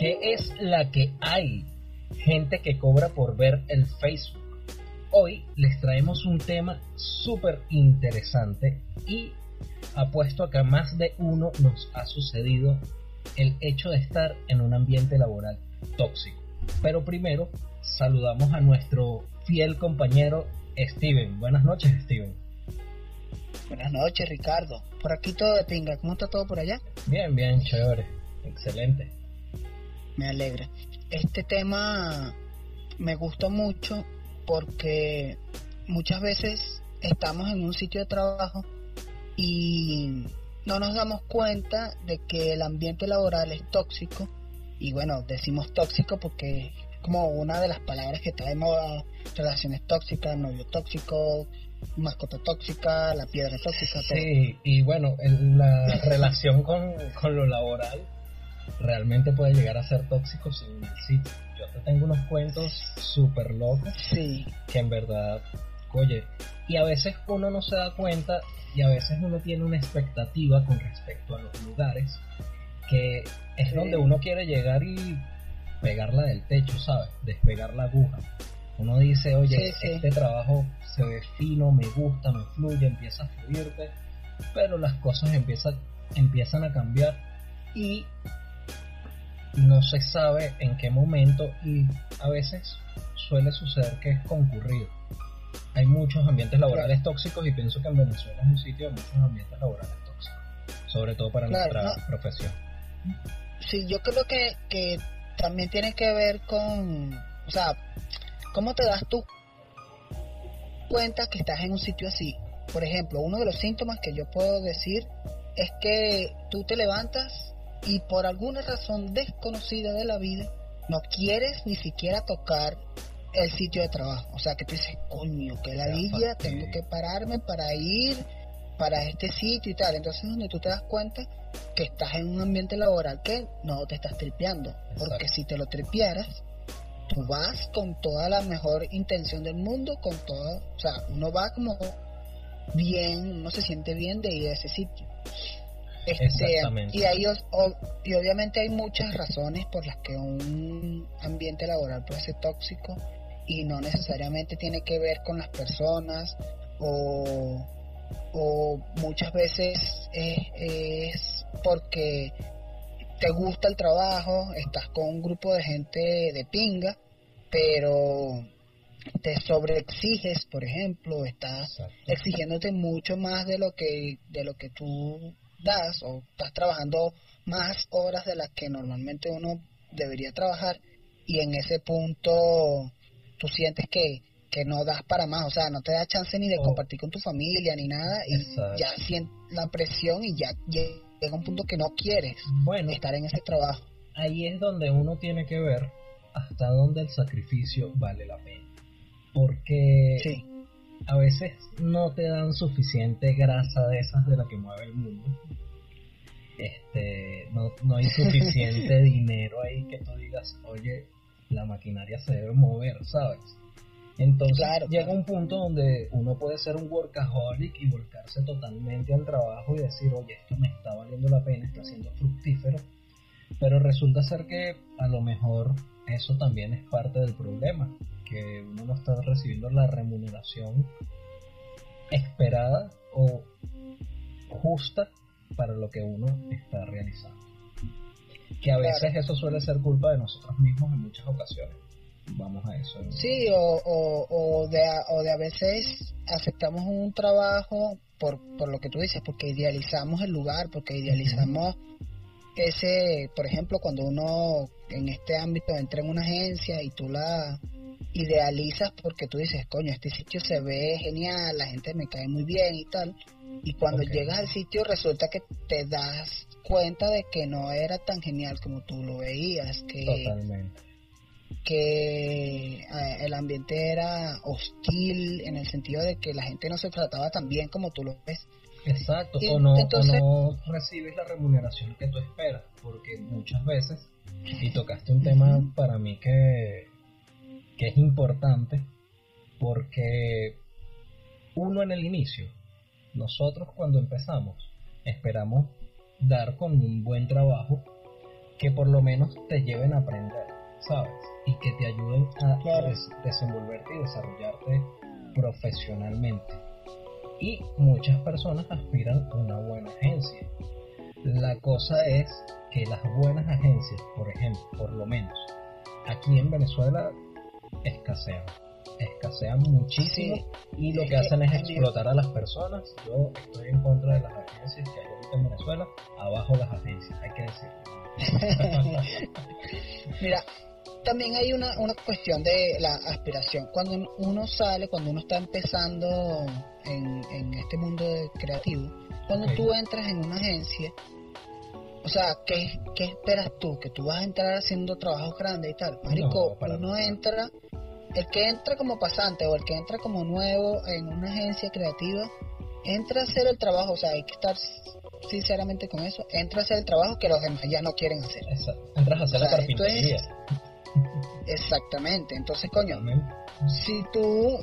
¿Qué es la que hay? Gente que cobra por ver el Facebook. Hoy les traemos un tema súper interesante y apuesto a que más de uno nos ha sucedido el hecho de estar en un ambiente laboral tóxico. Pero primero saludamos a nuestro fiel compañero Steven. Buenas noches, Steven. Buenas noches, Ricardo. Por aquí todo de pinga. ¿Cómo está todo por allá? Bien, bien, chévere. Excelente. Me alegra. Este tema me gusta mucho porque muchas veces estamos en un sitio de trabajo y no nos damos cuenta de que el ambiente laboral es tóxico y bueno, decimos tóxico porque es como una de las palabras que trae moda, relaciones tóxicas, novio tóxico, mascota tóxica, la piedra tóxica. Sí, y bueno, la relación con, con, lo laboral realmente puede llegar a ser tóxico sin el sitio. Yo te tengo unos cuentos súper locos sí. que en verdad, oye, y a veces uno no se da cuenta y a veces uno tiene una expectativa con respecto a los lugares que es donde uno quiere llegar y pegarla del techo, ¿sabes? Despegar la aguja. Uno dice, oye, este trabajo se ve fino, me gusta, me fluye, empieza a fluirte, pero las cosas empiezan, empiezan a cambiar y no se sabe en qué momento y a veces suele suceder que es concurrido. Hay muchos ambientes laborales tóxicos y pienso que en Venezuela es un sitio de muchos ambientes laborales tóxicos, sobre todo para nuestra profesión. Sí, yo creo que, que también tiene que ver con, o sea, ¿cómo te das tú cuenta que estás en un sitio así? Por ejemplo, uno de los síntomas que yo puedo decir es que tú te levantas y por alguna razón desconocida de la vida no quieres ni siquiera tocar el sitio de trabajo. O sea, que tú dices, coño, que la villa, tengo que pararme para ir para este sitio y tal. Entonces, donde tú te das cuenta que estás en un ambiente laboral que no te estás tripeando. Porque si te lo tripearas, tú vas con toda la mejor intención del mundo, con toda, o sea, uno va como bien, uno se siente bien de ir a ese sitio. Este, y, ahí, y obviamente hay muchas razones por las que un ambiente laboral puede ser tóxico y no necesariamente tiene que ver con las personas o, o muchas veces es, es porque te gusta el trabajo, estás con un grupo de gente de pinga, pero te sobreexiges, por ejemplo, estás exigiéndote mucho más de lo que de lo que tú das o estás trabajando más horas de las que normalmente uno debería trabajar y en ese punto tú sientes que, que no das para más, o sea, no te da chance ni de oh. compartir con tu familia ni nada y ya sientes la presión y ya llega un punto que no quieres bueno, estar en ese trabajo. Ahí es donde uno tiene que ver hasta dónde el sacrificio vale la pena. Porque sí a veces no te dan suficiente grasa de esas de la que mueve el mundo. Este, no, no hay suficiente dinero ahí que tú digas, oye, la maquinaria se debe mover, ¿sabes? Entonces llega un punto donde uno puede ser un workaholic y volcarse totalmente al trabajo y decir, oye, esto me está valiendo la pena, está siendo fructífero. Pero resulta ser que a lo mejor eso también es parte del problema que uno no está recibiendo la remuneración esperada o justa para lo que uno está realizando. Que a veces eso suele ser culpa de nosotros mismos en muchas ocasiones. Vamos a eso. Sí, o, o, de, o de a veces aceptamos un trabajo por, por lo que tú dices, porque idealizamos el lugar, porque idealizamos ese, por ejemplo, cuando uno en este ámbito entra en una agencia y tú la idealizas porque tú dices, coño, este sitio se ve genial, la gente me cae muy bien y tal. Y cuando llegas al sitio resulta que te das cuenta de que no era tan genial como tú lo veías, que, que eh, el ambiente era hostil en el sentido de que la gente no se trataba tan bien como tú lo ves. Exacto, o, no, no recibes la remuneración que tú esperas, porque muchas veces, y tocaste un tema para mí que que es importante porque uno en el inicio, nosotros cuando empezamos, esperamos dar con un buen trabajo que por lo menos te lleven a aprender, ¿sabes? Y que te ayuden a Claro. desenvolverte y desarrollarte profesionalmente. Y muchas personas aspiran a una buena agencia. La cosa es que las buenas agencias, por ejemplo, por lo menos, aquí en Venezuela escasean. Escasean muchísimo Sí. y lo que hacen es explotar a las personas. Yo estoy en contra de las agencias que hay ahorita en Venezuela. Abajo las agencias, hay que decirlo. Mira, también hay una, una cuestión de la aspiración. Cuando uno sale, cuando uno está empezando en, en este mundo de creativo, cuando Ok. tú entras en una agencia, o sea, ¿qué, ¿qué esperas tú? ¿Que tú vas a entrar haciendo trabajos grandes y tal? Marico, No, uno nada. entra, el que entra como pasante o el que entra como nuevo en una agencia creativa, entra a hacer el trabajo, o sea, hay que estar sinceramente con eso, entra a hacer el trabajo que los demás ya no quieren hacer. Entras a hacer O la sea, es-. Exactamente, entonces coño, si tú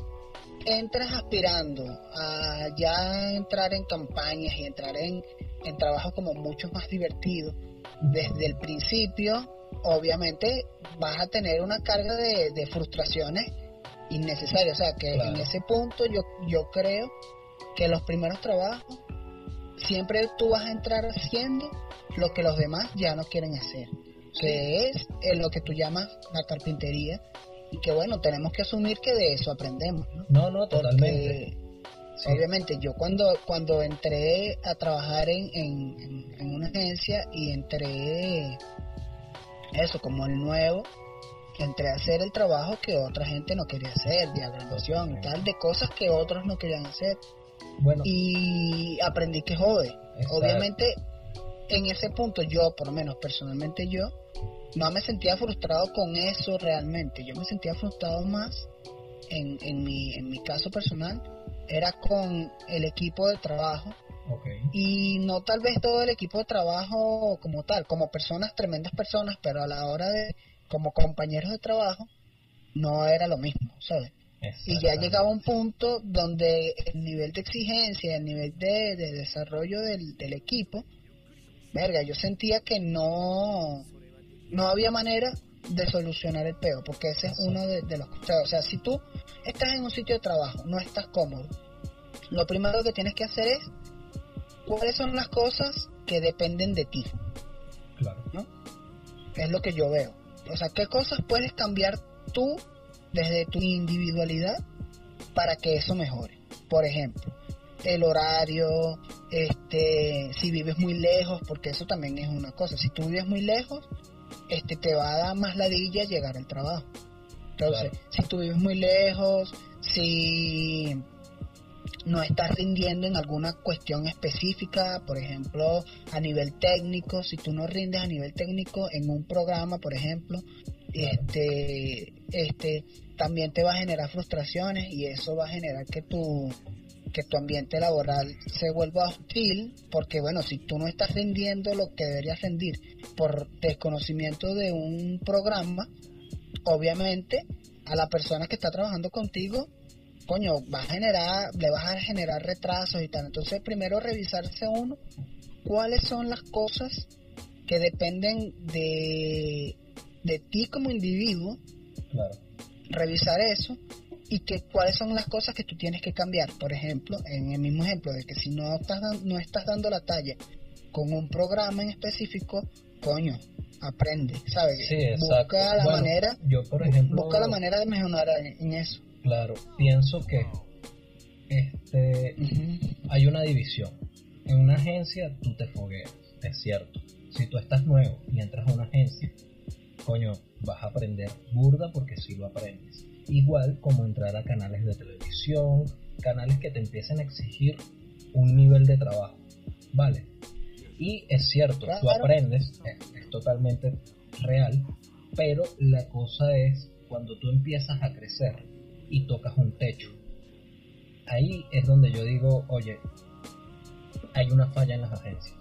entras aspirando a ya entrar en campañas y entrar en, en trabajos como mucho más divertidos, desde el principio, obviamente vas a tener una carga de, de frustraciones innecesarias. O sea que Claro. en ese punto yo, yo creo que los primeros trabajos siempre tú vas a entrar haciendo lo que los demás ya no quieren hacer, que es lo que tú llamas la carpintería y que bueno, tenemos que asumir que de eso aprendemos, ¿no? No, no, totalmente. Porque Sí. obviamente yo cuando cuando entré a trabajar en- en una agencia y entré eso como el nuevo entré a hacer el trabajo que otra gente no quería hacer diagramación y tal de cosas que otros no querían hacer. Bueno, y aprendí que jode. Exacto. obviamente en ese punto yo por lo menos personalmente yo no me sentía frustrado con eso realmente. Yo me sentía frustrado más en, en mi en mi caso personal. Era con el equipo de trabajo Y no tal vez todo el equipo de trabajo como tal, como personas, tremendas personas, pero a la hora de, como compañeros de trabajo, no era lo mismo, ¿sabes? Y ya llegaba un punto donde el nivel de exigencia, el nivel de, de desarrollo del, del equipo, verga, yo sentía que no, no había manera de solucionar el peo, porque ese es uno de, de los... O sea, o sea, si tú estás en un sitio de trabajo, no estás cómodo, lo primero que tienes que hacer es cuáles son las cosas que dependen de ti, Claro. es lo que yo veo. O sea, ¿qué cosas puedes cambiar tú desde tu individualidad para que eso mejore? Por ejemplo, el horario, este, si vives muy lejos, porque eso también es una cosa. Si tú vives muy lejos, este, te va a dar más ladilla llegar al trabajo. Entonces, Claro. si tú vives muy lejos, si no estás rindiendo en alguna cuestión específica, por ejemplo, a nivel técnico, si tú no rindes a nivel técnico en un programa, por ejemplo, este, este, también te va a generar frustraciones y eso va a generar que tu, que tu ambiente laboral se vuelva hostil, porque bueno, si tú no estás rindiendo lo que deberías rendir por desconocimiento de un programa, obviamente a la persona que está trabajando contigo coño, va a generar, le vas a generar retrasos y tal. Entonces, primero revisarse uno cuáles son las cosas que dependen de, de ti como individuo, Claro. revisar eso y que cuáles son las cosas que tú tienes que cambiar. Por ejemplo, en el mismo ejemplo de que si no estás, no estás dando la talla con un programa en específico, coño, aprende, ¿sabes? Sí, exacto. Busca la Bueno, manera, Yo, por ejemplo. busca la manera de mejorar en eso. Claro, pienso que este hay una división. En una agencia tú te fogueas, es cierto. Si tú estás nuevo y entras a una agencia, coño, vas a aprender burda porque sí lo aprendes. Igual como entrar a canales de televisión, canales que te empiecen a exigir un nivel de trabajo, ¿vale? Y es cierto, tú Claro. aprendes, es, es totalmente real, pero la cosa es cuando tú empiezas a crecer y tocas un techo. Ahí es donde yo digo, oye, hay una falla en las agencias.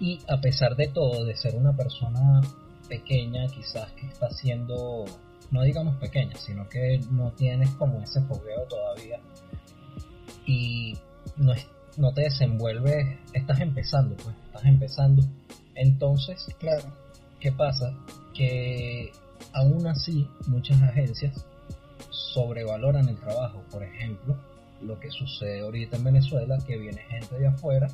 Y a pesar de todo, de ser una persona pequeña, quizás que está haciendo, no digamos pequeña, sino que no tienes como ese fogueo todavía y no, es- no te desenvuelves, estás empezando, pues, estás empezando. Entonces, Claro. ¿qué pasa? Que aún así muchas agencias sobrevaloran el trabajo. Por ejemplo, lo que sucede ahorita en Venezuela, que viene gente de afuera,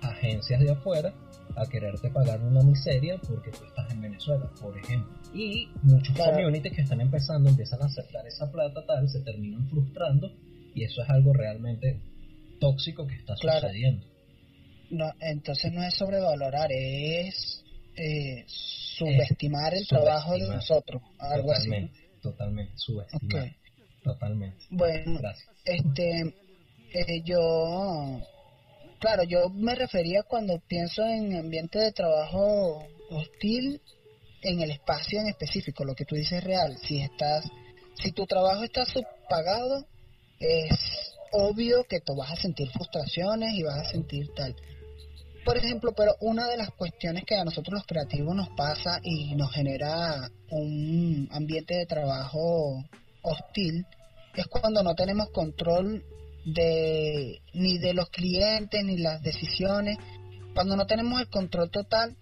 agencias de afuera, a quererte pagar una miseria porque tú estás en Venezuela, por ejemplo. Y muchos communities que están empezando empiezan a aceptar esa plata tal, se terminan frustrando y eso es algo realmente tóxico que está sucediendo. No, entonces no es sobrevalorar, es eh, subestimar el trabajo de nosotros, algo totalmente, así. Totalmente, subestimar. Totalmente. Bueno, Gracias. este, eh, yo, claro, yo me refería cuando pienso en ambiente de trabajo hostil en el espacio en específico, lo que tú dices es real. Si estás, si tu trabajo está subpagado, es obvio que tú vas a sentir frustraciones y vas a sentir tal. Por ejemplo, pero una de las cuestiones que a nosotros los creativos nos pasa y nos genera un ambiente de trabajo hostil es cuando no tenemos control de ni de los clientes ni las decisiones, cuando no tenemos el control total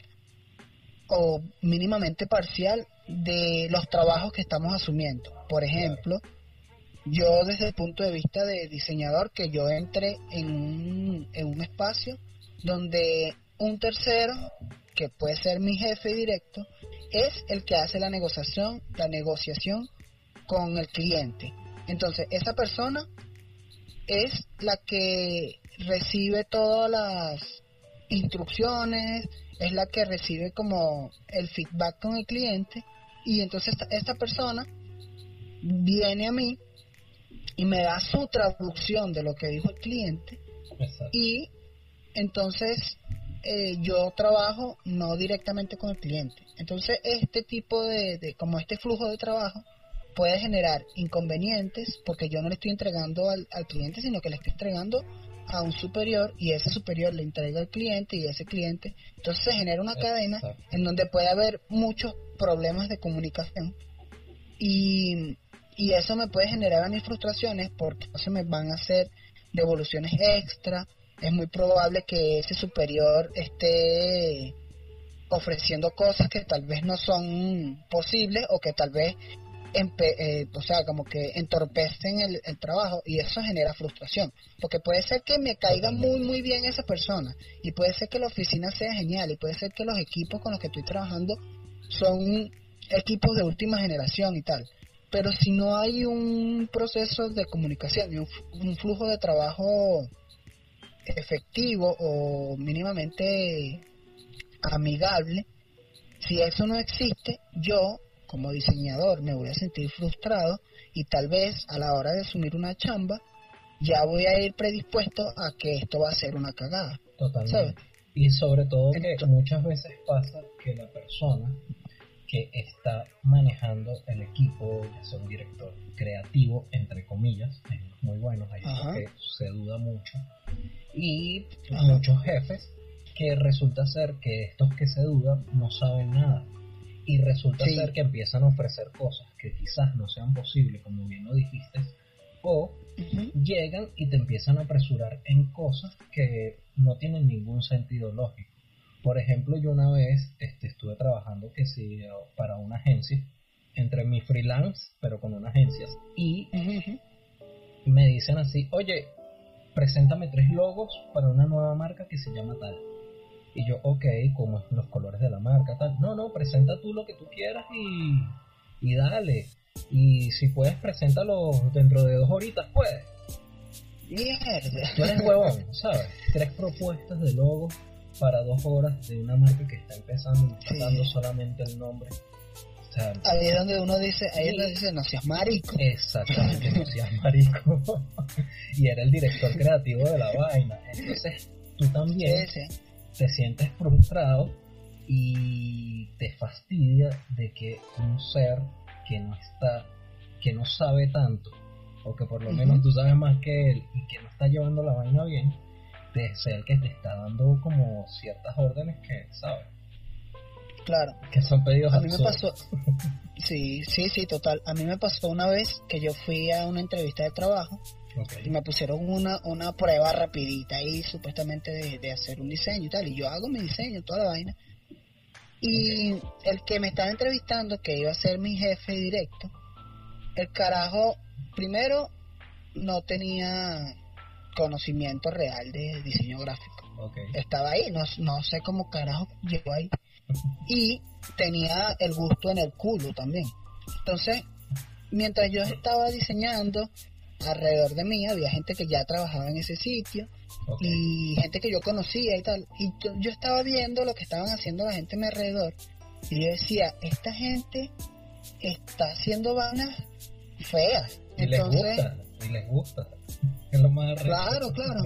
o mínimamente parcial de los trabajos que estamos asumiendo. Por ejemplo, yo desde el punto de vista de diseñador, que yo entre en un, en un espacio donde un tercero, que puede ser mi jefe directo, es el que hace la negociación, la negociación con el cliente. Entonces, esa persona es la que recibe todas las instrucciones, es la que recibe como el feedback con el cliente y entonces esta, persona viene a mí y me da su traducción de lo que dijo el cliente y entonces eh, yo trabajo no directamente con el cliente. Entonces este tipo de, como este flujo de trabajo puede generar inconvenientes porque yo no le estoy entregando al, cliente, sino que le estoy entregando a un superior y ese superior le entrega al cliente y ese cliente. Entonces se genera una cadena en donde puede haber muchos problemas de comunicación y, y eso me puede generar a mis frustraciones porque se me van a hacer devoluciones extra es muy probable que ese superior esté ofreciendo cosas que tal vez no son posibles o que tal vez eh, o sea como que entorpecen el, trabajo y eso genera frustración. Porque puede ser que me caiga muy muy bien esa persona y puede ser que la oficina sea genial y puede ser que los equipos con los que estoy trabajando son equipos de última generación y tal. Pero si no hay un proceso de comunicación y un flujo de trabajo efectivo o mínimamente amigable, si eso no existe, yo como diseñador me voy a sentir frustrado y tal vez a la hora de asumir una chamba ya voy a ir predispuesto a que esto va a ser una cagada. Totalmente. Y sobre todo que muchas veces pasa que la persona que está manejando el equipo, ya sea un director creativo, entre comillas, es muy bueno, ahí que se duda mucho, y muchos jefes que resulta ser que estos que se dudan no saben nada. Y resulta ser que empiezan a ofrecer cosas que quizás no sean posibles como bien lo dijiste o llegan y te empiezan a apresurar en cosas que no tienen ningún sentido lógico. Por ejemplo yo una vez este, estuve trabajando que sí para una agencia entre mi freelance pero con una agencia y me dicen así oye preséntame tres logos para una nueva marca que se llama tal. Y yo, ok, como es los colores de la marca, tal. No, no, presenta tú lo que tú quieras y, y dale. Y si puedes, preséntalo dentro de dos horitas, puedes. Mierda. Tú eres huevón, ¿sabes? Tres propuestas de logos para dos horas de una marca que está empezando, y está dando solamente el nombre ahí es donde uno dice, ahí es donde dice, no seas marico. Exactamente, no seas marico. y era el director creativo de la vaina. Entonces, tú también te sientes frustrado y te fastidia de que un ser que no está, que no sabe tanto, o que por lo menos tú sabes más que él y que no está llevando la vaina bien, de ser que te está dando como ciertas órdenes que, ¿sabes? Claro. Que son pedidos A mí me pasó. Sí, sí, sí, total. A mí me pasó una vez que yo fui a una entrevista de trabajo y me pusieron una, una prueba rapidita ahí supuestamente de, hacer un diseño y tal. Y yo hago mi diseño, toda la vaina. Y el que me estaba entrevistando, que iba a ser mi jefe directo, el carajo, primero, no tenía conocimiento real de diseño gráfico. Estaba ahí, no, no sé cómo carajo llegó ahí. Y tenía el gusto en el culo también. Entonces, mientras yo estaba diseñando, alrededor de mí había gente que ya trabajaba en ese sitio y gente que yo conocía y tal. Y yo, estaba viendo lo que estaban haciendo la gente a mi alrededor y yo decía, esta gente está haciendo vanas feas. Y les gusta, y les gusta. Es lo más Claro, claro,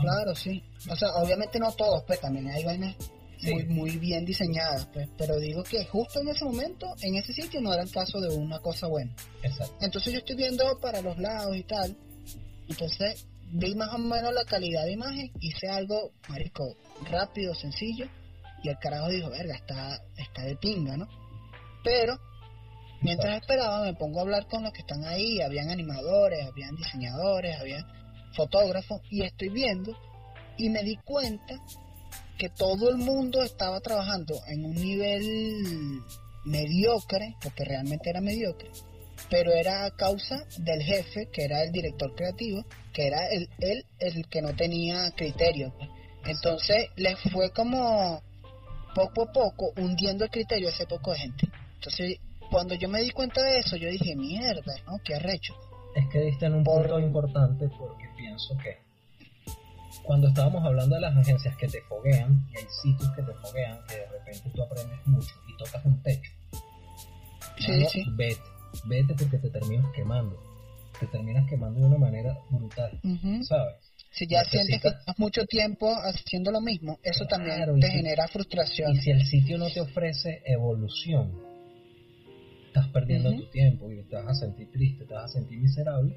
claro, sí. O sea, obviamente no todos, pues también hay vainas muy, muy bien diseñadas, pues, pero digo que justo en ese momento, en ese sitio no era el caso de una cosa buena. Exacto. Entonces yo estoy viendo para los lados y tal, entonces vi más o menos la calidad de imagen, hice algo, marico, rápido, sencillo, y el carajo dijo, verga, está, está de pinga, ¿no? Pero, mientras esperaba, me pongo a hablar con los que están ahí, habían animadores, habían diseñadores, había fotógrafos, y estoy viendo, y me di cuenta que todo el mundo estaba trabajando en un nivel mediocre, porque realmente era mediocre, pero era a causa del jefe, que era el director creativo, que era él el, el, que no tenía criterio. Entonces le fue como poco a poco hundiendo el criterio a ese poco de gente. Entonces cuando yo me di cuenta de eso, yo dije, mierda, ¿no? Qué arrecho. Es que diste en un punto importante porque pienso que cuando estábamos hablando de las agencias que te foguean, y hay sitios que te foguean, que de repente tú aprendes mucho y tocas un techo, sí, sí. vete, vete porque te terminas quemando. Te terminas quemando de una manera brutal, ¿sabes? Si ya sientes que estás mucho tiempo haciendo lo mismo, eso también te genera frustración. Y si el sitio no te ofrece evolución, estás perdiendo tu tiempo y te vas a sentir triste, te vas a sentir miserable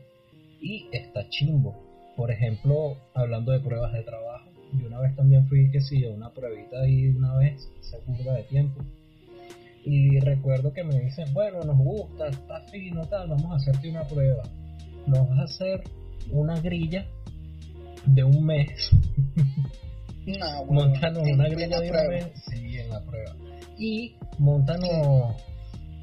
y está chimbo por ejemplo, hablando de pruebas de trabajo, yo una vez también fui, que sí, una pruebita ahí una vez, se curva de tiempo. Y recuerdo que me dicen, bueno, nos gusta, está fino, tal, vamos a hacerte una prueba. Nos vas a hacer una grilla de un mes. No, montanos una grilla de un mes, sí, en la prueba. Y montanos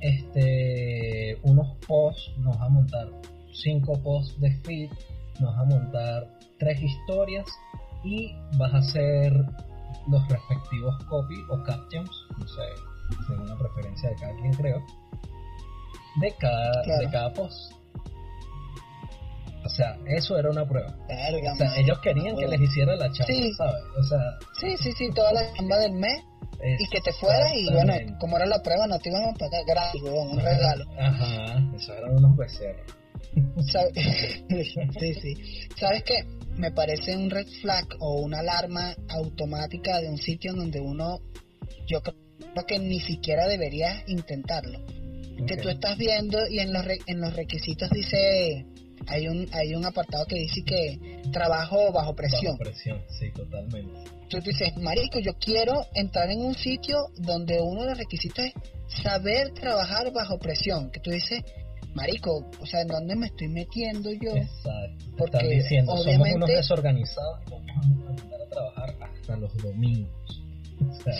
este, unos posts, nos va a montar cinco posts de feed vas a montar tres historias y vas a hacer los respectivos copy o captions, no sé, según la preferencia de cada quien creo, de cada, de cada post. O sea, eso era una prueba. o sea, ellos querían que les hiciera la chamba, ¿sabes? O sea, sí, sí, sí, toda la chamba del mes y que te fueras y bueno, como era la prueba no te iban a pagar gratis, un regalo. Ajá, eso eran unos becerros. sí, sí. ¿Sabes qué? Me parece un red flag o una alarma automática de un sitio en donde uno, yo creo que ni siquiera deberías intentarlo. Que tú estás viendo y en los, en los requisitos dice, hay un, hay un apartado que dice que trabajo bajo presión. Bajo presión, sí, totalmente. Tú dices, marico, yo quiero entrar en un sitio donde uno de los requisitos es saber trabajar bajo presión. Que tú dices, marico, o sea, ¿en dónde me estoy metiendo yo? Exacto. Porque Están diciendo, obviamente, somos unos desorganizados y vamos a mandar a trabajar hasta los domingos.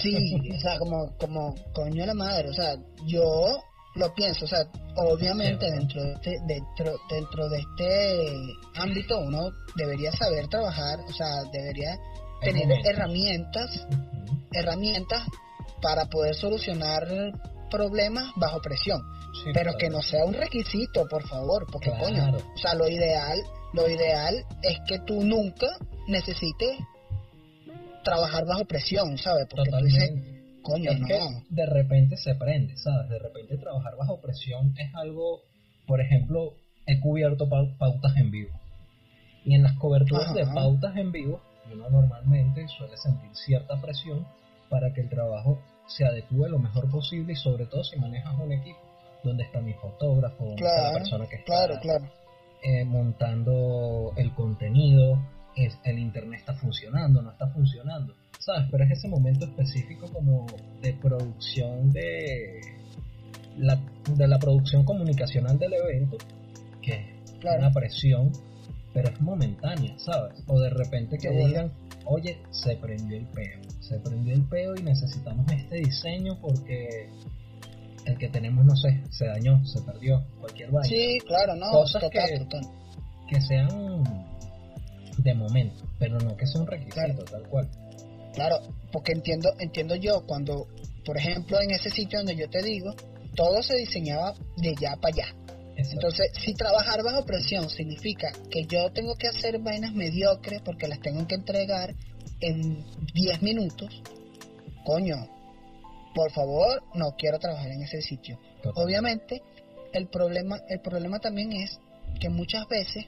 sí, o sea, como, como coño de la madre, o sea, yo lo pienso, o sea, obviamente dentro de este, dentro, dentro de este ámbito uno debería saber trabajar, o sea, debería tener herramientas, herramientas para poder solucionar problemas bajo presión pero que no sea un requisito, por favor, porque coño, o sea, lo ideal, lo ideal es que tú nunca necesites trabajar bajo presión, ¿sabes? Porque tú dices, coño, no. Que de repente se prende, ¿sabes? De repente trabajar bajo presión es algo, por ejemplo, he cubierto pautas en vivo. Y en las coberturas de pautas en vivo, uno normalmente suele sentir cierta presión para que el trabajo se adecue lo mejor posible y sobre todo si manejas un equipo dónde está mi fotógrafo, dónde está la persona que está eh, montando el contenido, es, el internet está funcionando, no está funcionando, ¿sabes? Pero es ese momento específico como de producción de la, de la producción comunicacional del evento, que es una presión, pero es momentánea, ¿sabes? O de repente que digan, oye, se prendió el peo, se prendió el peo y necesitamos este diseño porque el que tenemos, no sé, se dañó, se perdió, cualquier vaina. Sí, claro, no, Cosas total, que- total. Que sean de momento, pero no que sea un requisito, Claro. tal cual. Claro, porque entiendo, entiendo yo cuando, por ejemplo, en ese sitio donde yo te digo, todo se diseñaba de ya para allá. Exacto. Entonces, si trabajar bajo presión significa que yo tengo que hacer vainas mediocres porque las tengo que entregar en 10 minutos, coño, por favor, no quiero trabajar en ese sitio. Obviamente, el problema, el problema también es que muchas veces,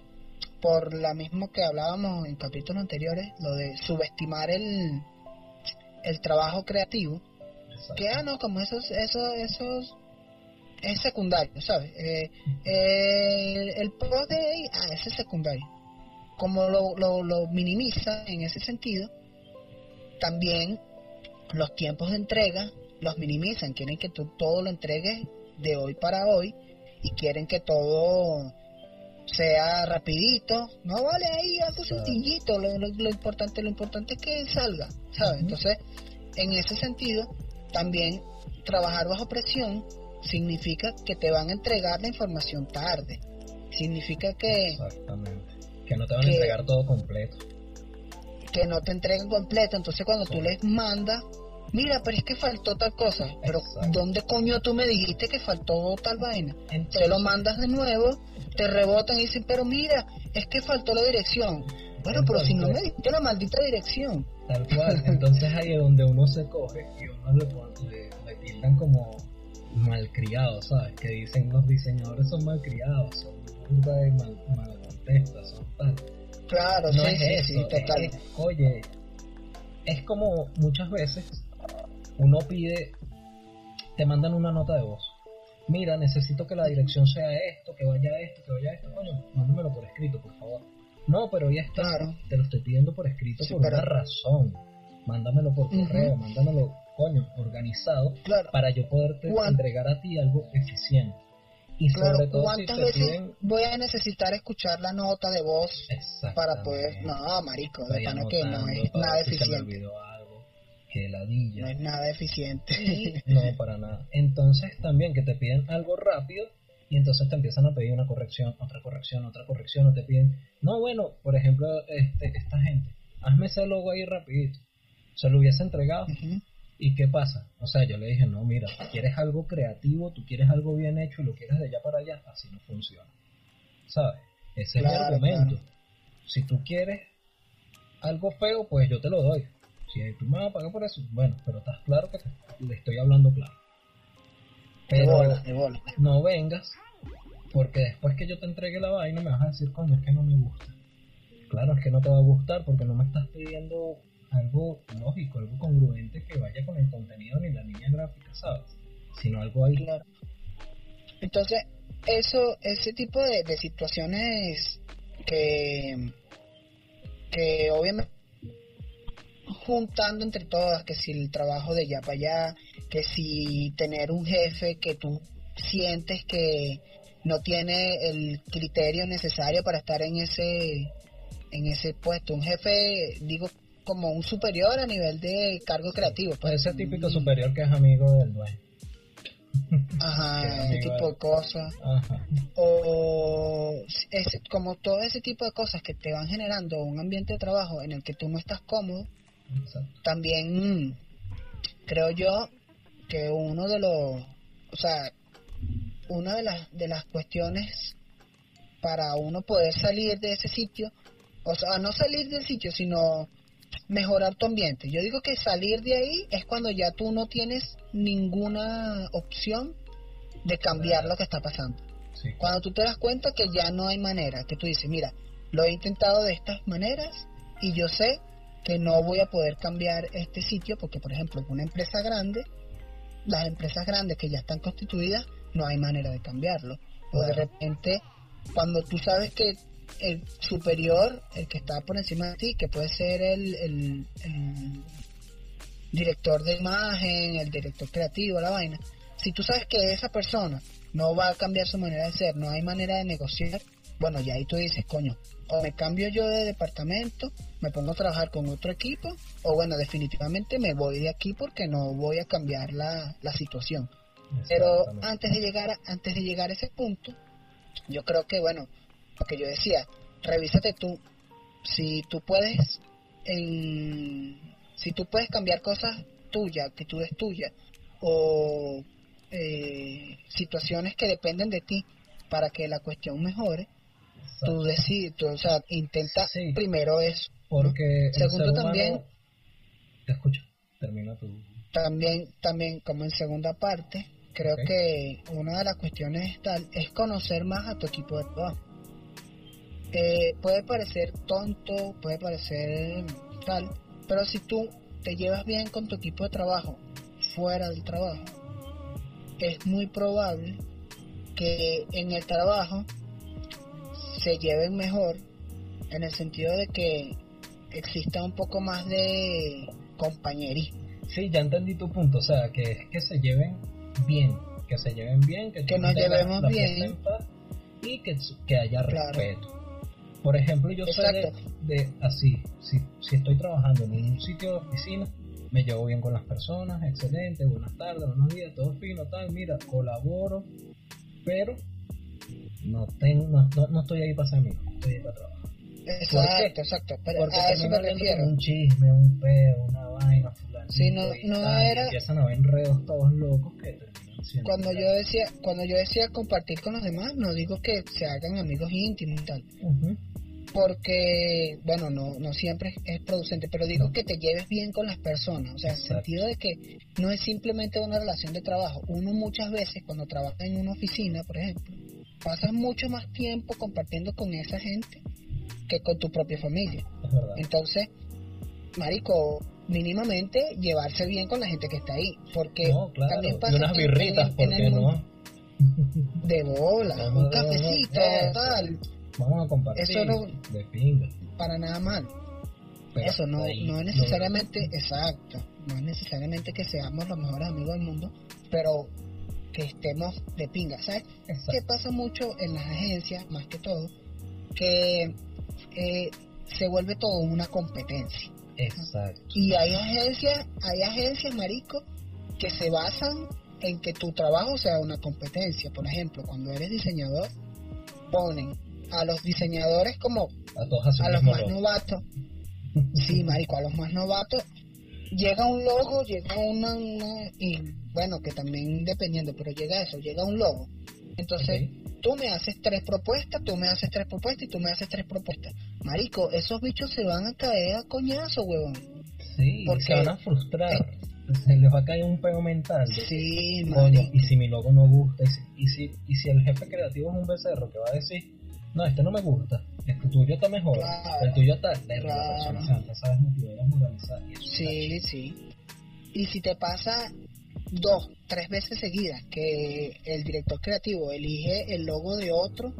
por la mismo que hablábamos en capítulos anteriores, lo de subestimar el, el trabajo creativo, Exacto. que ah no como esos esos esos es secundario sabes eh, eh, el, pro de ahí, ah ese es secundario como lo, lo, lo minimiza en ese sentido también los tiempos de entrega los minimizan quieren que tú todo lo entregues de hoy para hoy y quieren que todo sea rapidito no vale ahí algo sencillito lo, lo, lo importante lo importante es que salga sabes entonces en ese sentido también trabajar bajo presión significa que te van a entregar la información tarde. Significa que, Exactamente. Que no te van a entregar todo completo. que no te entreguen completo. Entonces cuando tú les mandas, mira, pero es que faltó tal cosa. Pero Exacto. ¿dónde coño tú me dijiste que faltó tal vaina? Entonces, Se lo mandas de nuevo, te rebotan y dicen, pero mira, es que faltó la dirección. Bueno, pero si no me diste la maldita dirección. Tal cual. Entonces ahí es donde uno se coge y uno le, le, le tildan como malcriado, ¿sabes? Que dicen los diseñadores son malcriados, son burda de mal, malacontestas, son tal. Claro, No sí, es sí, eso, sí, total. es- oye, es como muchas veces uno pide, te mandan una nota de voz. Mira, necesito que la dirección sea esto, que vaya esto, que vaya esto, coño, mándamelo por escrito, por favor. No, pero ya está, Claro. te lo estoy pidiendo por escrito Sí, por una razón. Mándamelo por correo, mándamelo, coño, organizado, Claro. para yo poderte ¿Cuán- entregar a ti algo eficiente. Y Claro, sobre todo si ¿cuántas te veces piden... voy a necesitar escuchar la nota de voz para poder... No, marico, de pana que no es nada si eficiente. No es nada eficiente. No, para nada. Entonces también que te piden algo rápido y entonces te empiezan a pedir una corrección, otra corrección, otra corrección, o te piden, no, bueno, por ejemplo, este, esta gente, hazme ese logo ahí rapidito. Se lo hubiese entregado y ¿qué pasa? O sea, yo le dije, no, mira, tú quieres algo creativo, tú quieres algo bien hecho y lo quieres de allá para allá, así no funciona. ¿Sabes? Ese es el argumento. claro. Si tú quieres algo feo, pues yo te lo doy. Si tú me vas a pagar por eso, bueno, pero estás claro que te, le estoy hablando claro. De Pero bola, de bola. no vengas, porque después que yo te entregue la vaina me vas a decir, coño, es que no me gusta. Claro, es que no te va a gustar porque no me estás pidiendo algo lógico, algo congruente que vaya con el contenido ni la línea gráfica, ¿sabes? Sino algo ahí. Claro. Entonces, eso, ese tipo de, de situaciones que, que obviamente juntando entre todas, que si el trabajo de allá para allá, que si tener un jefe que tú sientes que no tiene el criterio necesario para estar en ese en ese puesto, un jefe digo como un superior a nivel de cargo creativo, pues Ese típico superior que es amigo del dueño. Ajá, ese tipo de- de cosas. Ajá. o es como todo ese tipo de cosas que te van generando un ambiente de trabajo en el que tú no estás cómodo, Exacto. también creo yo que uno de los, o sea, una de las de las cuestiones para uno poder salir de ese sitio, o sea, no salir del sitio, sino mejorar tu ambiente. Yo digo que salir de ahí es cuando ya tú no tienes ninguna opción de cambiar lo que está pasando. Sí. Cuando tú te das cuenta que ya no hay manera, que tú dices, mira, lo he intentado de estas maneras y yo sé que no voy a poder cambiar este sitio porque, por ejemplo, una empresa grande, las empresas grandes que ya están constituidas, no hay manera de cambiarlo. O de repente, cuando tú sabes que el superior, el que está por encima de ti, que puede ser el, el- el director de imagen, el director creativo, la vaina, si tú sabes que esa persona no va a cambiar su manera de ser, no hay manera de negociar, bueno, ya ahí tú dices, coño, o me cambio yo de departamento, me pongo a trabajar con otro equipo, o bueno, definitivamente me voy de aquí porque no voy a cambiar la, la situación. Pero antes de llegar a, antes de llegar a ese punto, yo creo que bueno, lo que yo decía, revísate tú si tú puedes en, si tú puedes cambiar cosas tuyas, actitudes tuyas o eh, situaciones que dependen de ti para que la cuestión mejore, tú decides, o sea, intenta primero eso. Porque segundo también te escucho, termina tu también también como en segunda parte, creo que una de las cuestiones tal es conocer más a tu equipo de trabajo. Eh, puede parecer tonto, puede parecer tal, pero si tú te llevas bien con tu equipo de trabajo fuera del trabajo, es muy probable que en el trabajo se lleven mejor en el sentido de que exista un poco más de compañerismo. Sí, ya entendí tu punto, o sea, que que se lleven bien, que se lleven bien, que, nos llevemos bien y que, que haya respeto. Por ejemplo, yo sé de, así, si, si estoy trabajando en un sitio de oficina, me llevo bien con las personas, excelente, buenas tardes, buenos días, todo fino, tal, mira, colaboro, pero no tengo, no, no, estoy ahí para ser amigo, estoy ahí para trabajar. Exacto, exacto. Pero porque a eso me refiero. Un chisme, un peo, una vaina, fulano. Sí, no, no era. empiezan a haber enredos todos locos que Cuando yo decía, cuando yo decía compartir con los demás, no digo que se hagan amigos íntimos y tal. Porque, bueno, no, no siempre es producente, pero digo que te lleves bien con las personas. O sea, en el sentido de que no es simplemente una relación de trabajo. Uno muchas veces, cuando trabaja en una oficina, por ejemplo, pasas mucho más tiempo compartiendo con esa gente que con tu propia familia. Entonces, marico, mínimamente llevarse bien con la gente que está ahí, porque también pasa unas birritas, no? De bola, un cafecito, tal. Vamos a compartir. Eso no, de pinga. Para nada mal. Eso no, no es necesariamente, exacto, no es necesariamente que seamos los mejores amigos del mundo, pero que estemos de pinga, ¿sabes? Que pasa mucho en las agencias, más que todo, que eh, se vuelve todo una competencia. Exacto. Y hay agencias, hay agencias, marico, que se basan en que tu trabajo sea una competencia. Por ejemplo, cuando eres diseñador, ponen a los diseñadores como a, los más novatos. sí, marico, a los más novatos llega un logo, llega una, y bueno, que también dependiendo, pero llega eso, llega un logo. Entonces, tú me haces tres propuestas, tú me haces tres propuestas y tú me haces tres propuestas. Marico, esos bichos se van a caer a coñazo, huevón. Sí, porque se van a frustrar. se les va a caer un pego mental. Sí, marico. Y si mi logo no gusta, y si, y si, el jefe creativo es un becerro que va a decir, no, este no me gusta, este tuyo está mejor, el tuyo está, claro. persona sabes motivar, moralizar. Y eso sí, sí. Y si te pasa dos, tres veces seguidas que el director creativo elige el logo de otro,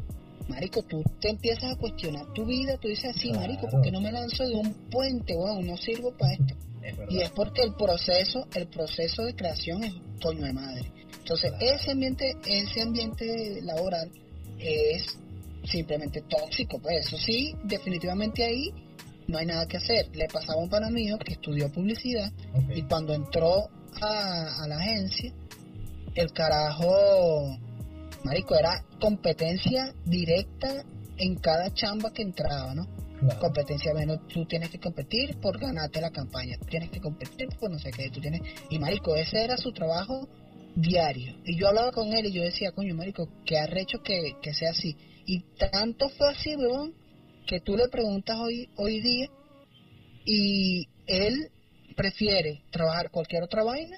marico, tú te empiezas a cuestionar tu vida, tú dices así, marico, ¿por qué no me lanzo de un puente? Wow, no sirvo para esto. y es porque el proceso, el proceso de creación es coño de madre. Entonces, ese ambiente, ese ambiente laboral es simplemente tóxico, pues eso sí, definitivamente ahí no hay nada que hacer. Le pasaba a un pana mío que estudió publicidad y cuando entró a, la agencia, el carajo, marico, era competencia directa en cada chamba que entraba, ¿no? Competencia, bueno, tú tienes que competir por ganarte la campaña, tú tienes que competir por no sé qué, tú tienes... Y marico, ese era su trabajo diario. Y yo hablaba con él y yo decía, coño, marico, que arrecho que, que sea así. Y tanto fue así, weón, que tú le preguntas hoy, hoy día y él prefiere trabajar cualquier otra vaina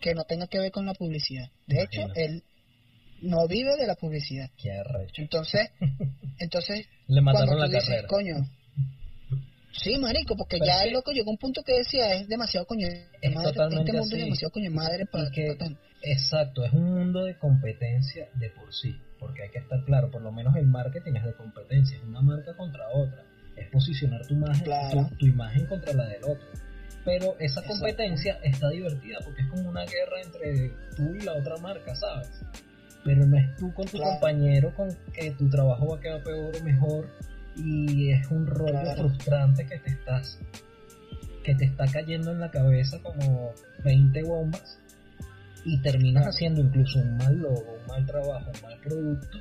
que no tenga que ver con la publicidad. De hecho, él no vive de la publicidad. Qué arrecho. Entonces, entonces le mataron la carrera. coño, Sí, marico, porque ya el loco llegó a un punto que decía, es demasiado coño de madre, este mundo es demasiado coño madre para que... Exacto, es un mundo de competencia de por sí, porque hay que estar claro, por lo menos el marketing es de competencia, es una marca contra otra, es posicionar tu imagen, tu, imagen contra la del otro. Pero esa competencia está divertida porque es como una guerra entre tú y la otra marca, ¿sabes? pero no es tú con tu compañero con que tu trabajo va a quedar peor o mejor y es un rollo frustrante que te estás que te está cayendo en la cabeza como 20 bombas y terminas haciendo incluso un mal logo, un mal trabajo, un mal producto.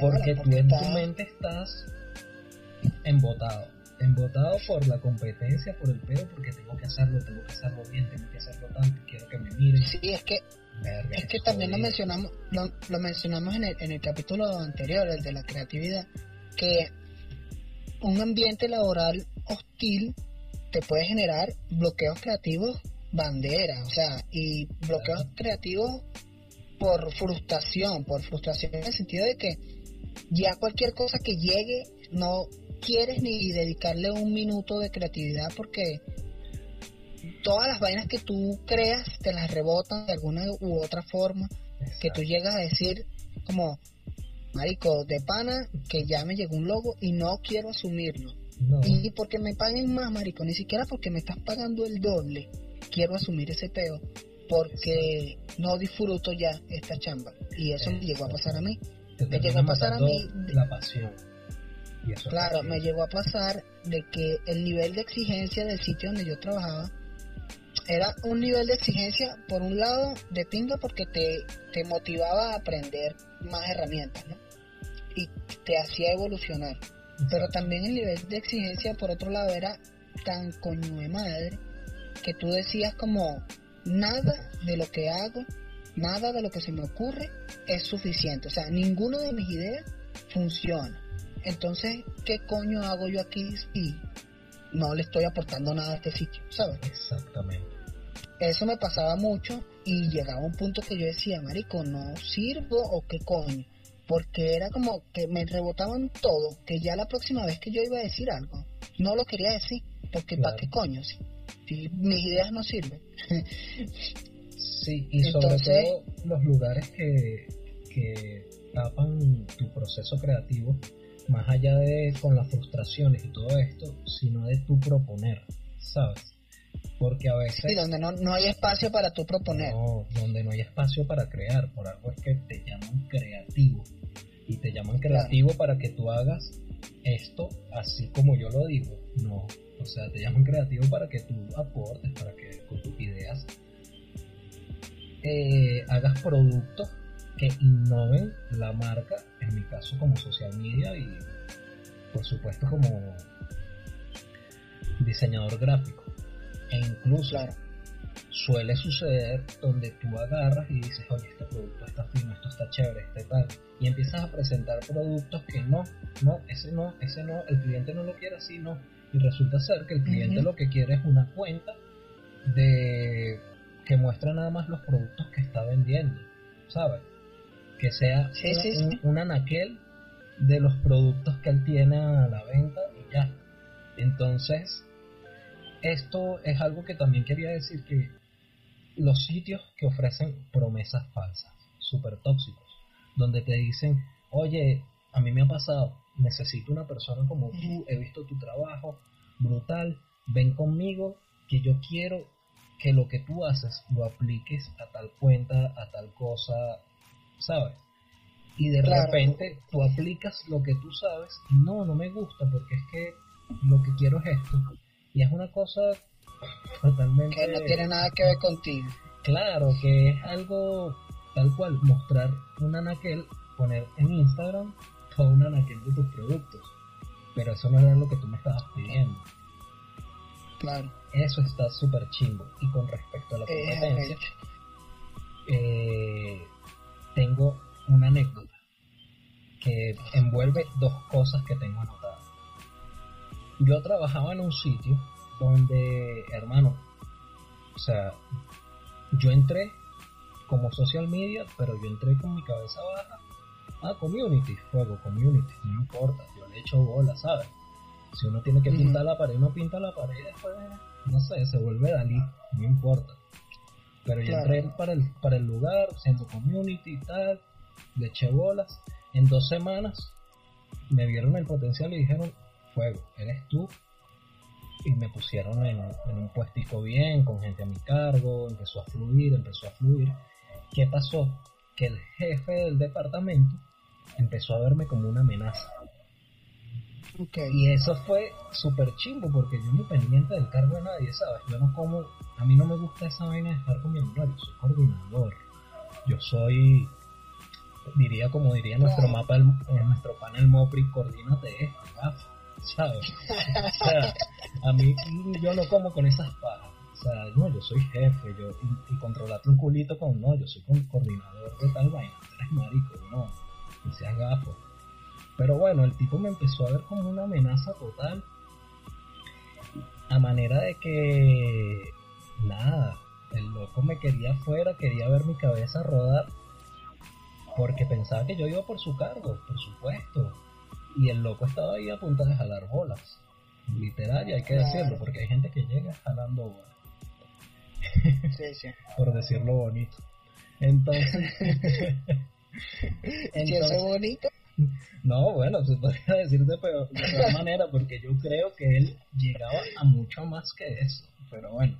Porque tú en tu mente estás embotado. Embotado por la competencia, por el pedo, porque tengo que hacerlo, tengo que hacerlo bien, tengo que hacerlo tanto, quiero que me miren. Sí, es que es que también lo mencionamos lo, mencionamos en el, en el capítulo anterior, el de la creatividad, que un ambiente laboral hostil te puede generar bloqueos creativos bandera, o sea, y bloqueos creativos por frustración, por frustración en el sentido de que ya cualquier cosa que llegue no quieres ni dedicarle un minuto de creatividad porque todas las vainas que tú creas te las rebotan de alguna u otra forma, que tú llegas a decir como, marico, de pana, que ya me llegó un logo y no quiero asumirlo. Y porque me paguen más, marico, ni siquiera porque me estás pagando el doble, quiero asumir ese peo, porque no disfruto ya esta chamba. Y eso me llegó a pasar a mí. me llegó a pasar a mí. La pasión claro, me llegó a pasar de que el nivel de exigencia del sitio donde yo trabajaba era un nivel de exigencia, por un lado, de pinga porque te, te motivaba a aprender más herramientas, ¿no? Y te hacía evolucionar. Pero también el nivel de exigencia, por otro lado, era tan coño de madre que tú decías como nada de lo que hago, nada de lo que se me ocurre es suficiente. O sea, ninguno de mis ideas funciona. Entonces, ¿qué coño hago yo aquí si no le estoy aportando nada a este sitio? ¿Sabes? Exactamente. Eso me pasaba mucho y llegaba un punto que yo decía, marico, ¿no sirvo o qué coño? Porque era como que me rebotaban todo, que ya la próxima vez que yo iba a decir algo, no lo quería decir, porque ¿para qué coño? Mis ideas no sirven. sí, y sobre todo los lugares que, que tapan tu proceso creativo más allá de con las frustraciones y todo esto, sino de tu proponer, ¿sabes? Porque a veces... Sí, donde no, no hay espacio para tu proponer. No, donde no hay espacio para crear, por algo es que te llaman creativo. Y te llaman creativo para que tú hagas esto así como yo lo digo. No, o sea, te llaman creativo para que tú aportes, para que con tus ideas eh, hagas productos que innoven la marca, en mi caso como social media y por supuesto como diseñador gráfico. E incluso suele suceder donde tú agarras y dices, oye, este producto está fino, esto está chévere, este tal, y empiezas a presentar productos que no, no, ese no, ese no, el cliente no lo quiere así, no. Y resulta ser que el cliente lo que quiere es una cuenta de que muestra nada más los productos que está vendiendo, ¿sabes? que sea un, anaquel de los productos que él tiene a la venta y ya. Entonces, esto es algo que también quería decir que los sitios que ofrecen promesas falsas, súper tóxicos, donde te dicen, oye, a mí me ha pasado, necesito una persona como tú, he visto tu trabajo, brutal, ven conmigo, que yo quiero que lo que tú haces lo apliques a tal cuenta, a tal cosa, ¿sabes? Y de repente tú aplicas lo que tú sabes y no, no me gusta porque es que lo que quiero es esto. Y es una cosa totalmente... Que no tiene nada que ver contigo. Claro, que es algo tal cual, mostrar un anaquel, poner en Instagram todo un anaquel de tus productos. Pero eso no era lo que tú me estabas pidiendo. Claro. Eso está súper chimbo. Y con respecto a la competencia, eh, tengo una anécdota que envuelve dos cosas que tengo anotadas. Yo trabajaba en un sitio donde, hermano, o sea, yo entré como social media, pero yo entré con mi cabeza baja a community, juego community, no importa, yo le echo bola, ¿sabes? Si uno tiene que pintar la pared, uno pinta la pared después, no sé, se vuelve Dalí, no importa. Pero yo entré para el, para el lugar, siendo community y tal, le eché bolas. En dos semanas me vieron el potencial y dijeron, fuego, eres tú. Y me pusieron en, un puestico bien, con gente a mi cargo, empezó a fluir, empezó a fluir. ¿Qué pasó? que el jefe del departamento empezó a verme como una amenaza. Y eso fue súper chimbo porque yo no pendiente del cargo de nadie, ¿sabes? Yo no como, a mí no me gusta esa vaina de estar comiendo, no, yo soy coordinador, yo soy, diría como diría nuestro mapa, en nuestro panel Mopri, coordínate esto, ¿sabes? O sea, a mí yo no como con esas pajas. O sea, no, yo soy jefe, yo, y, controlarte un culito con, no, yo soy coordinador de tal vaina, eres marico, no, y seas gafo. Pero bueno, el tipo me empezó a ver como una amenaza total. A manera de que, nada, el loco me quería afuera, quería ver mi cabeza rodar. Porque pensaba que yo iba por su cargo, por supuesto. Y el loco estaba ahí a punto de jalar bolas. Literal, y hay que decirlo, porque hay gente que llega jalando bolas. Sí, sí. por decirlo bonito. Entonces. Entonces, bonito? No, bueno, se podría decir de peor, manera, porque yo creo que él llegaba a mucho más que eso. Pero bueno,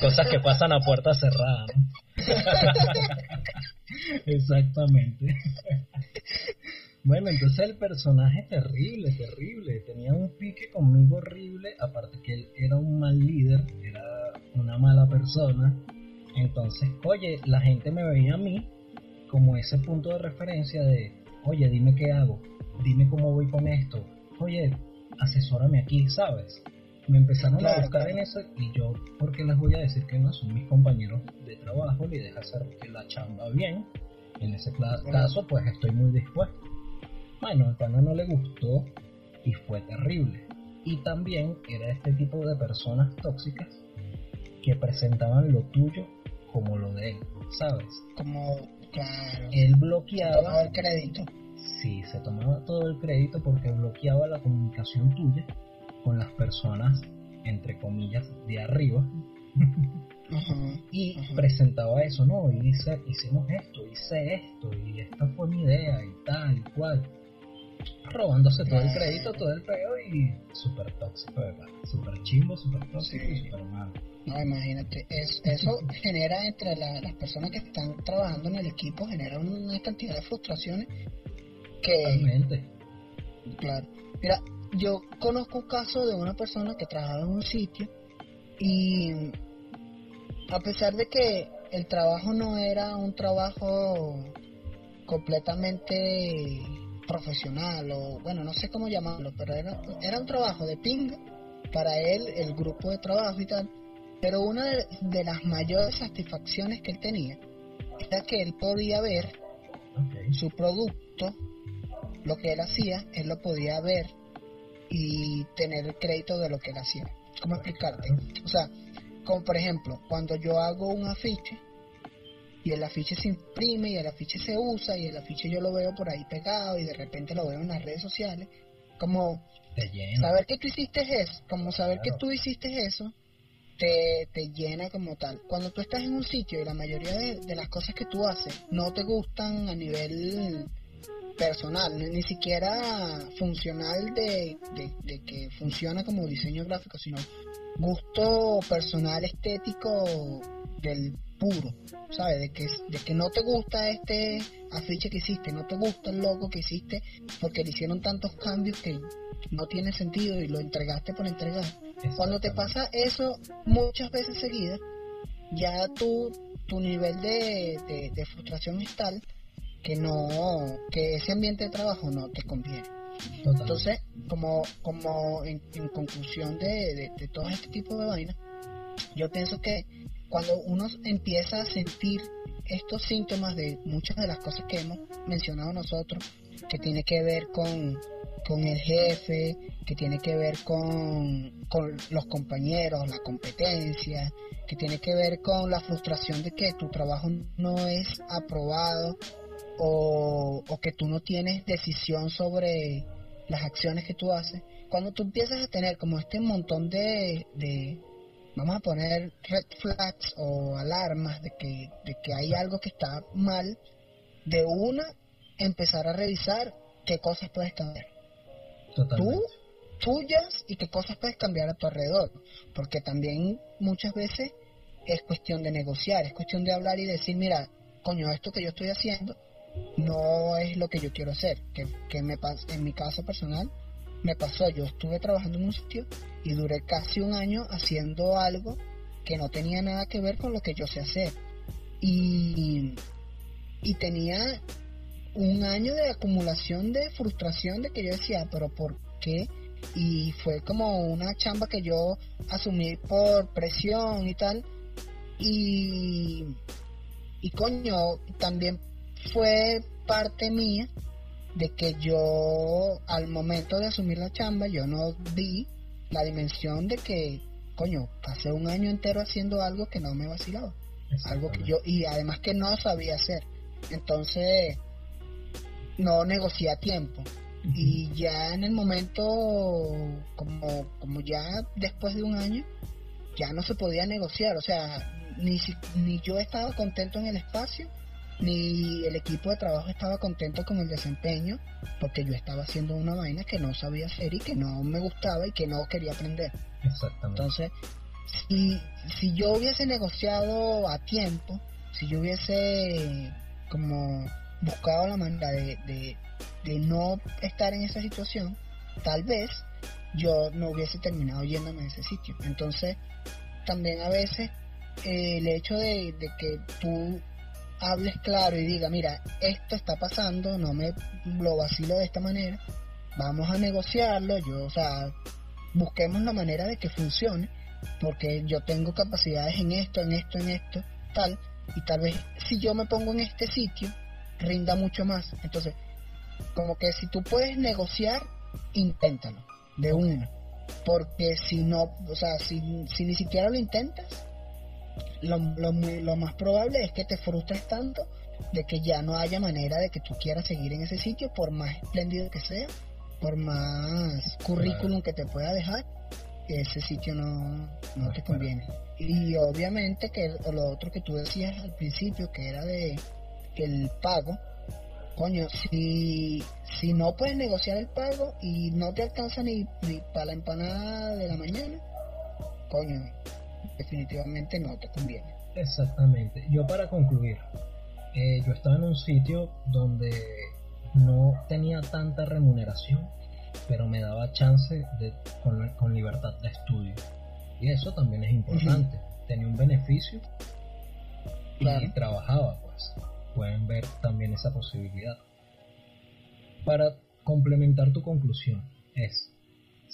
cosas que pasan a puerta cerrada, ¿no? Exactamente. Bueno, entonces el personaje terrible, terrible, tenía un pique conmigo horrible, aparte que él era un mal líder, era una mala persona. Entonces, oye, la gente me veía a mí como ese punto de referencia de, oye, dime qué hago, dime cómo voy con esto, oye, asesórame aquí, ¿sabes? Me empezaron a buscar en eso y yo, porque les voy a decir que no son mis compañeros de trabajo, y deja hacer la chamba bien. En ese caso, pues estoy muy dispuesto. Bueno, al pana no le gustó y fue terrible. Y también era este tipo de personas tóxicas que presentaban lo tuyo como lo de él, ¿sabes? Como Claro. Él bloqueaba. Tomaba el crédito. Sí, se tomaba todo el crédito porque bloqueaba la comunicación tuya con las personas, entre comillas, de arriba. y presentaba eso, no, y hice, hicimos esto, hice esto, y esta fue mi idea, y tal, y cual. Robándose todo el crédito, todo el peo, y súper tóxico, ¿verdad? Súper chimbo, súper tóxico y súper malo. No, imagínate, eso genera entre las personas que están trabajando en el equipo, genera una cantidad de frustraciones que... Totalmente. Claro. Mira, yo conozco un caso de una persona que trabajaba en un sitio y a pesar de que el trabajo no era un trabajo completamente profesional o bueno, no sé cómo llamarlo, pero era, era un trabajo de ping para él, el grupo de trabajo y tal pero una de, las mayores satisfacciones que él tenía era que él podía ver su producto, lo que él hacía, él lo podía ver y tener el crédito de lo que él hacía. ¿Cómo explicarte? O sea, como por ejemplo, cuando yo hago un afiche y el afiche se imprime y el afiche se usa y el afiche yo lo veo por ahí pegado y de repente lo veo en las redes sociales, como saber que tú hiciste eso, como saber que tú hiciste eso, te, te, llena como tal. Cuando tú estás en un sitio y la mayoría de, las cosas que tú haces no te gustan a nivel personal, ni siquiera funcional de, de, que funciona como diseño gráfico, sino gusto personal estético del puro, ¿sabes? De que, de que no te gusta este afiche que hiciste, no te gusta el logo que hiciste porque le hicieron tantos cambios que no tiene sentido y lo entregaste por entregar. Cuando te pasa eso muchas veces seguidas, ya tu, tu nivel de, de, frustración es tal que no, que ese ambiente de trabajo no te conviene. Entonces, como, como en, conclusión de, de, todo este tipo de vainas, yo pienso que cuando uno empieza a sentir estos síntomas de muchas de las cosas que hemos mencionado nosotros, que tiene que ver con, con el jefe, que tiene que ver con, con, los compañeros, la competencia, que tiene que ver con la frustración de que tu trabajo no es aprobado o, o que tú no tienes decisión sobre las acciones que tú haces. Cuando tú empiezas a tener como este montón de, de vamos a poner red flags o alarmas de que, de que hay algo que está mal, de una empezar a revisar qué cosas puedes cambiar. Tú, tuyas y qué cosas puedes cambiar a tu alrededor. Porque también muchas veces es cuestión de negociar, es cuestión de hablar y decir, mira, coño, esto que yo estoy haciendo no es lo que yo quiero hacer. Que, que me en mi caso personal me pasó, yo estuve trabajando en un sitio y duré casi un año haciendo algo que no tenía nada que ver con lo que yo sé hacer. Y, y tenía un año de acumulación de frustración de que yo decía, pero ¿por qué? Y fue como una chamba que yo asumí por presión y tal. Y, y coño, también fue parte mía de que yo al momento de asumir la chamba yo no vi la dimensión de que coño pasé un año entero haciendo algo que no me vacilaba. Algo que yo y además que no sabía hacer. Entonces no negocié a tiempo. Y ya en el momento como como ya después de un año ya no se podía negociar. O sea ni ni yo estaba contento en el espacio ni el equipo de trabajo estaba contento con el desempeño porque yo estaba haciendo una vaina que no sabía hacer y que no me gustaba y que no quería aprender. Exactamente. Entonces, si, si yo hubiese negociado a tiempo, si yo hubiese como buscado la manera de, de, de no estar en esa situación, tal vez yo no hubiese terminado yéndome a ese sitio. Entonces, también a veces eh, el hecho de, de que tú hables claro y diga, mira, esto está pasando, no me lo vacilo de esta manera, vamos a negociarlo, yo, o sea, busquemos la manera de que funcione, porque yo tengo capacidades en esto, en esto, en esto, tal, y tal vez si yo me pongo en este sitio, rinda mucho más. Entonces, como que si tú puedes negociar, inténtalo, de una. Porque si no, o sea, si, si ni siquiera lo intentas, lo, lo, lo más probable es que te frustres tanto de que ya no haya manera de que tú quieras seguir en ese sitio, por más espléndido que sea, por más currículum que te pueda dejar, ese sitio no, no te conviene. Y obviamente que lo otro que tú decías al principio, que era de el pago, coño, si, si no puedes negociar el pago y no te alcanza ni, ni para la empanada de la mañana, coño, definitivamente no te conviene. Exactamente. Yo para concluir, eh, yo estaba en un sitio donde no tenía tanta remuneración, pero me daba chance de, con, libertad de estudio. Y eso también es importante. Tenía un beneficio y trabajaba, pues. Pueden ver también esa posibilidad. Para complementar tu conclusión, es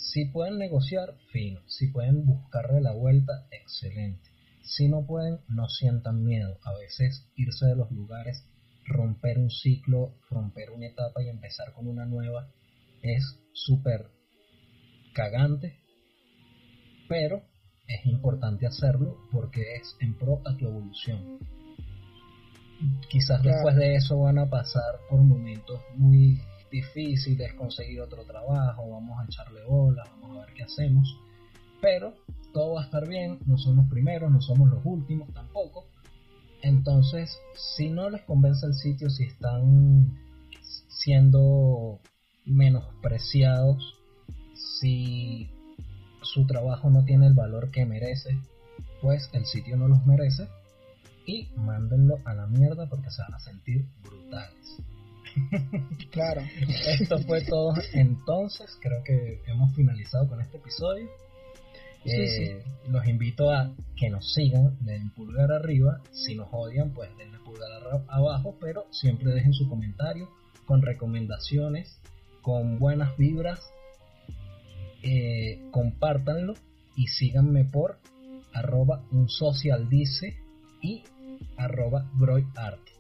si pueden negociar, fino. Si pueden buscarle la vuelta, excelente. Si no pueden, no sientan miedo. A veces irse de los lugares, romper un ciclo, romper una etapa y empezar con una nueva es súper cagante, pero es importante hacerlo porque es en pro a tu evolución. Quizás después de eso van a pasar por momentos muy difícil es conseguir otro trabajo, vamos a echarle bolas, vamos a ver qué hacemos, pero todo va a estar bien, no somos los primeros, no somos los últimos tampoco, entonces si no les convence el sitio, si están siendo menospreciados, si su trabajo no tiene el valor que merece, pues el sitio no los merece. Y mándenlo a la mierda porque se van a sentir brutales. claro. Esto fue todo entonces. Creo que hemos finalizado con este episodio. Eh, los invito a que nos sigan, den pulgar arriba. Si nos odian, pues denle pulgar abajo, pero siempre dejen su comentario con recomendaciones, con buenas vibras. Eh, compártanlo y síganme por arroba un social dice y arroba broyart.